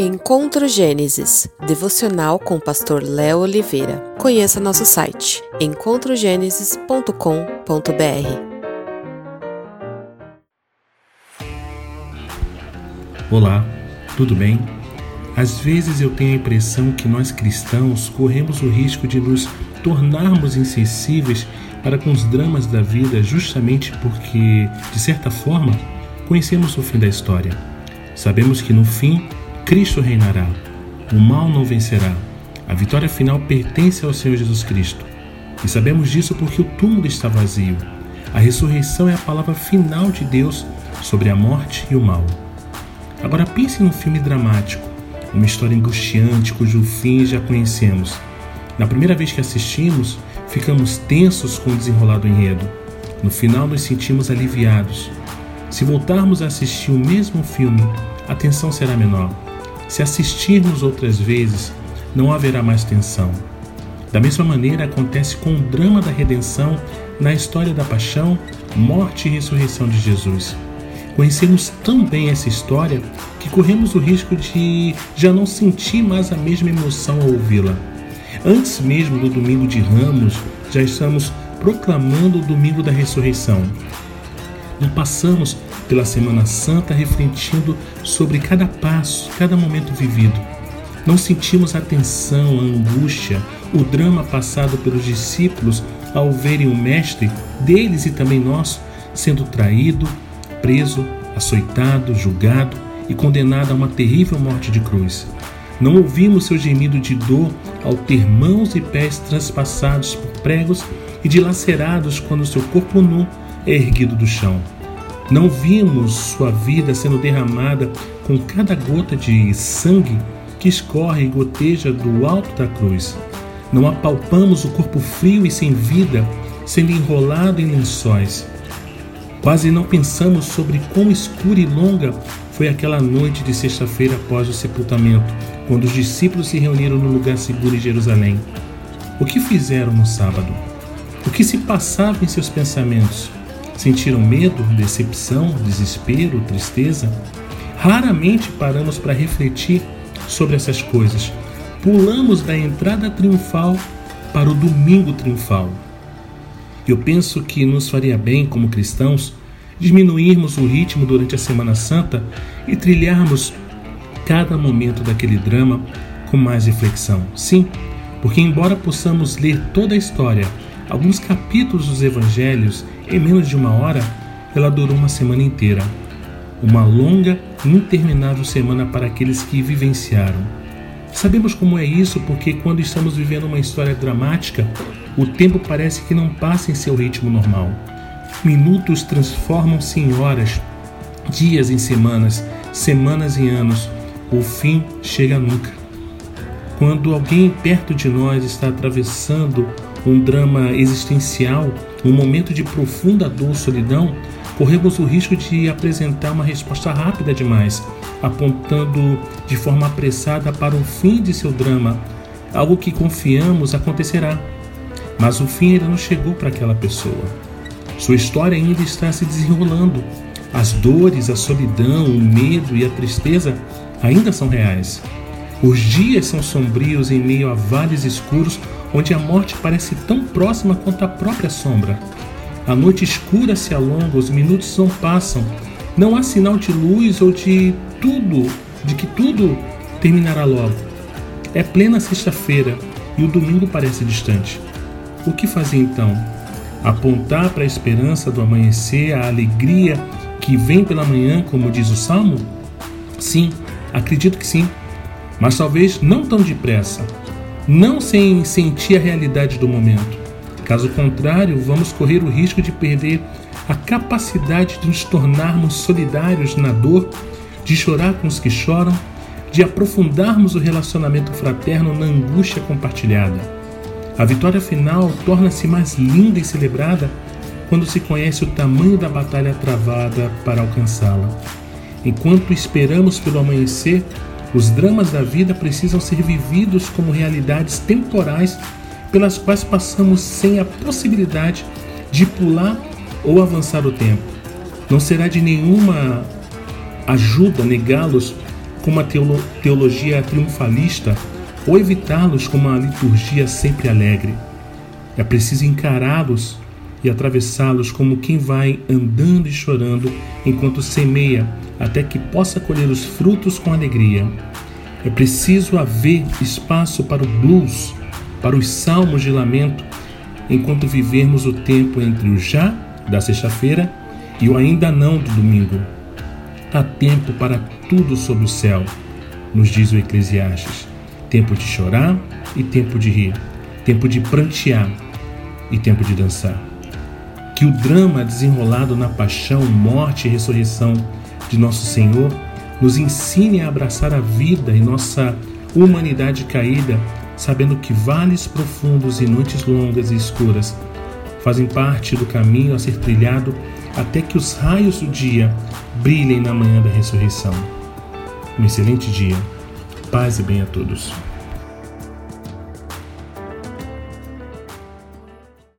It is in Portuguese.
Encontro Gênesis, devocional com o pastor Léo Oliveira. Conheça nosso site encontrogenesis.com.br. Olá, tudo bem? Às vezes eu tenho a impressão que nós cristãos corremos o risco de nos tornarmos insensíveis para com os dramas da vida justamente porque, de certa forma, conhecemos o fim da história. Sabemos que no fim Cristo reinará. O mal não vencerá. A vitória final pertence ao Senhor Jesus Cristo. E sabemos disso porque o túmulo está vazio. A ressurreição é a palavra final de Deus sobre a morte e o mal. Agora pense num filme dramático, uma história angustiante cujo fim já conhecemos. Na primeira vez que assistimos, ficamos tensos com o desenrolar do enredo. No final, nos sentimos aliviados. Se voltarmos a assistir o mesmo filme, a tensão será menor. Se assistirmos outras vezes, não haverá mais tensão. Da mesma maneira acontece com o drama da redenção na história da paixão, morte e ressurreição de Jesus. Conhecemos tão bem essa história que corremos o risco de já não sentir mais a mesma emoção ao ouvi-la. Antes mesmo do domingo de Ramos, já estamos proclamando o domingo da ressurreição. Não passamos pela Semana Santa refletindo sobre cada passo, cada momento vivido. Não sentimos a tensão, a angústia, o drama passado pelos discípulos ao verem o Mestre, deles e também nosso, sendo traído, preso, açoitado, julgado e condenado a uma terrível morte de cruz. Não ouvimos seu gemido de dor ao ter mãos e pés transpassados por pregos e dilacerados quando seu corpo nu é erguido do chão. Não vimos sua vida sendo derramada com cada gota de sangue que escorre e goteja do alto da cruz. Não apalpamos o corpo frio e sem vida sendo enrolado em lençóis. Quase não pensamos sobre quão escura e longa foi aquela noite de sexta-feira após o sepultamento, quando os discípulos se reuniram no lugar seguro em Jerusalém. O que fizeram no sábado? O que se passava em seus pensamentos? Sentiram medo, decepção, desespero, tristeza? Raramente paramos para refletir sobre essas coisas. Pulamos da entrada triunfal para o domingo triunfal. Eu penso que nos faria bem, como cristãos, diminuirmos o ritmo durante a Semana Santa e trilharmos cada momento daquele drama com mais reflexão. Sim, porque, embora possamos ler toda a história, alguns capítulos dos evangelhos em menos de uma hora, ela durou uma semana inteira. Uma longa interminável semana para aqueles que vivenciaram. Sabemos como é isso porque, quando estamos vivendo uma história dramática, o tempo parece que não passa em seu ritmo normal. Minutos transformam-se em horas, dias em semanas, semanas em anos. O fim chega nunca. Quando alguém perto de nós está atravessando um drama existencial, um momento de profunda dor, solidão, corremos o risco de apresentar uma resposta rápida demais, apontando de forma apressada para o fim de seu drama, algo que confiamos acontecerá. Mas o fim ainda não chegou para aquela pessoa. Sua história ainda está se desenrolando. As dores, a solidão, o medo e a tristeza ainda são reais. Os dias são sombrios em meio a vales escuros onde a morte parece tão próxima quanto a própria sombra. A noite escura se alonga, os minutos não passam. Não há sinal de luz ou de tudo, de que tudo terminará logo. É plena sexta-feira e o domingo parece distante. O que fazer então? Apontar para a esperança do amanhecer, a alegria que vem pela manhã, como diz o salmo? Sim, acredito que sim, mas talvez não tão depressa não sem sentir a realidade do momento. Caso contrário, vamos correr o risco de perder a capacidade de nos tornarmos solidários na dor, de chorar com os que choram, de aprofundarmos o relacionamento fraterno na angústia compartilhada. A vitória final torna-se mais linda e celebrada quando se conhece o tamanho da batalha travada para alcançá-la. Enquanto esperamos pelo amanhecer, os dramas da vida precisam ser vividos como realidades temporais pelas quais passamos sem a possibilidade de pular ou avançar o tempo. Não será de nenhuma ajuda negá-los com uma teologia triunfalista ou evitá-los com uma liturgia sempre alegre. É preciso encará-los e atravessá-los como quem vai andando e chorando enquanto semeia, até que possa colher os frutos com alegria. É preciso haver espaço para o blues, para os salmos de lamento, enquanto vivermos o tempo entre o já da sexta-feira e o ainda não do domingo. Há tempo para tudo sob o céu, nos diz o Eclesiastes. Tempo de chorar e tempo de rir, tempo de prantear e tempo de dançar. Que o drama desenrolado na paixão, morte e ressurreição de nosso Senhor nos ensine a abraçar a vida e nossa humanidade caída, sabendo que vales profundos e noites longas e escuras fazem parte do caminho a ser trilhado até que os raios do dia brilhem na manhã da ressurreição. Um excelente dia. Paz e bem a todos.